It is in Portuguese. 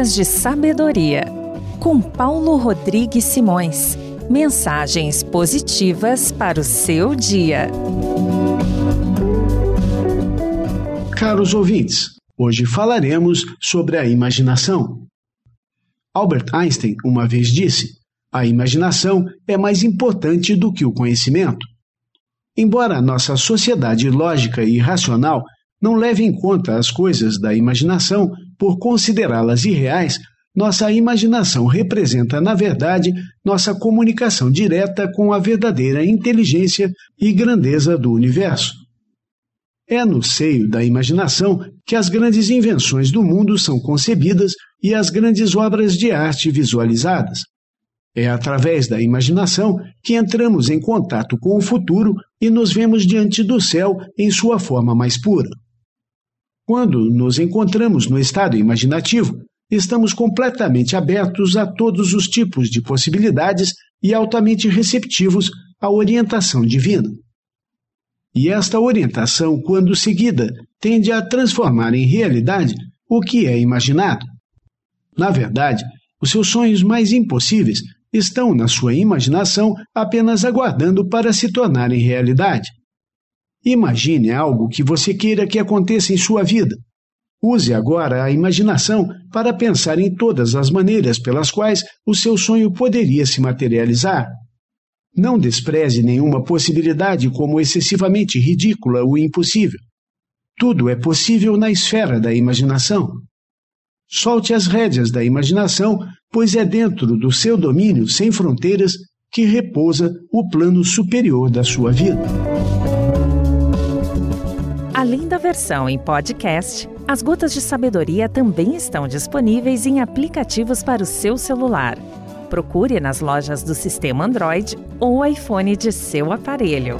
De Sabedoria, com Paulo Rodrigues Simões. Mensagens positivas para o seu dia. Caros ouvintes, hoje falaremos sobre a imaginação. Albert Einstein uma vez disse: a imaginação é mais importante do que o conhecimento. Embora nossa sociedade lógica e racional não leve em conta as coisas da imaginação por considerá-las irreais, nossa imaginação representa, na verdade, nossa comunicação direta com a verdadeira inteligência e grandeza do universo. É no seio da imaginação que as grandes invenções do mundo são concebidas e as grandes obras de arte visualizadas. É através da imaginação que entramos em contato com o futuro e nos vemos diante do céu em sua forma mais pura. Quando nos encontramos no estado imaginativo, estamos completamente abertos a todos os tipos de possibilidades e altamente receptivos à orientação divina. E esta orientação, quando seguida, tende a transformar em realidade o que é imaginado. Na verdade, os seus sonhos mais impossíveis estão na sua imaginação apenas aguardando para se tornarem realidade. Imagine algo que você queira que aconteça em sua vida. Use agora a imaginação para pensar em todas as maneiras pelas quais o seu sonho poderia se materializar. Não despreze nenhuma possibilidade como excessivamente ridícula ou impossível. Tudo é possível na esfera da imaginação. Solte as rédeas da imaginação, pois é dentro do seu domínio sem fronteiras que repousa o plano superior da sua vida. Além da versão em podcast, as Gotas de Sabedoria também estão disponíveis em aplicativos para o seu celular. Procure nas lojas do sistema Android ou iPhone de seu aparelho.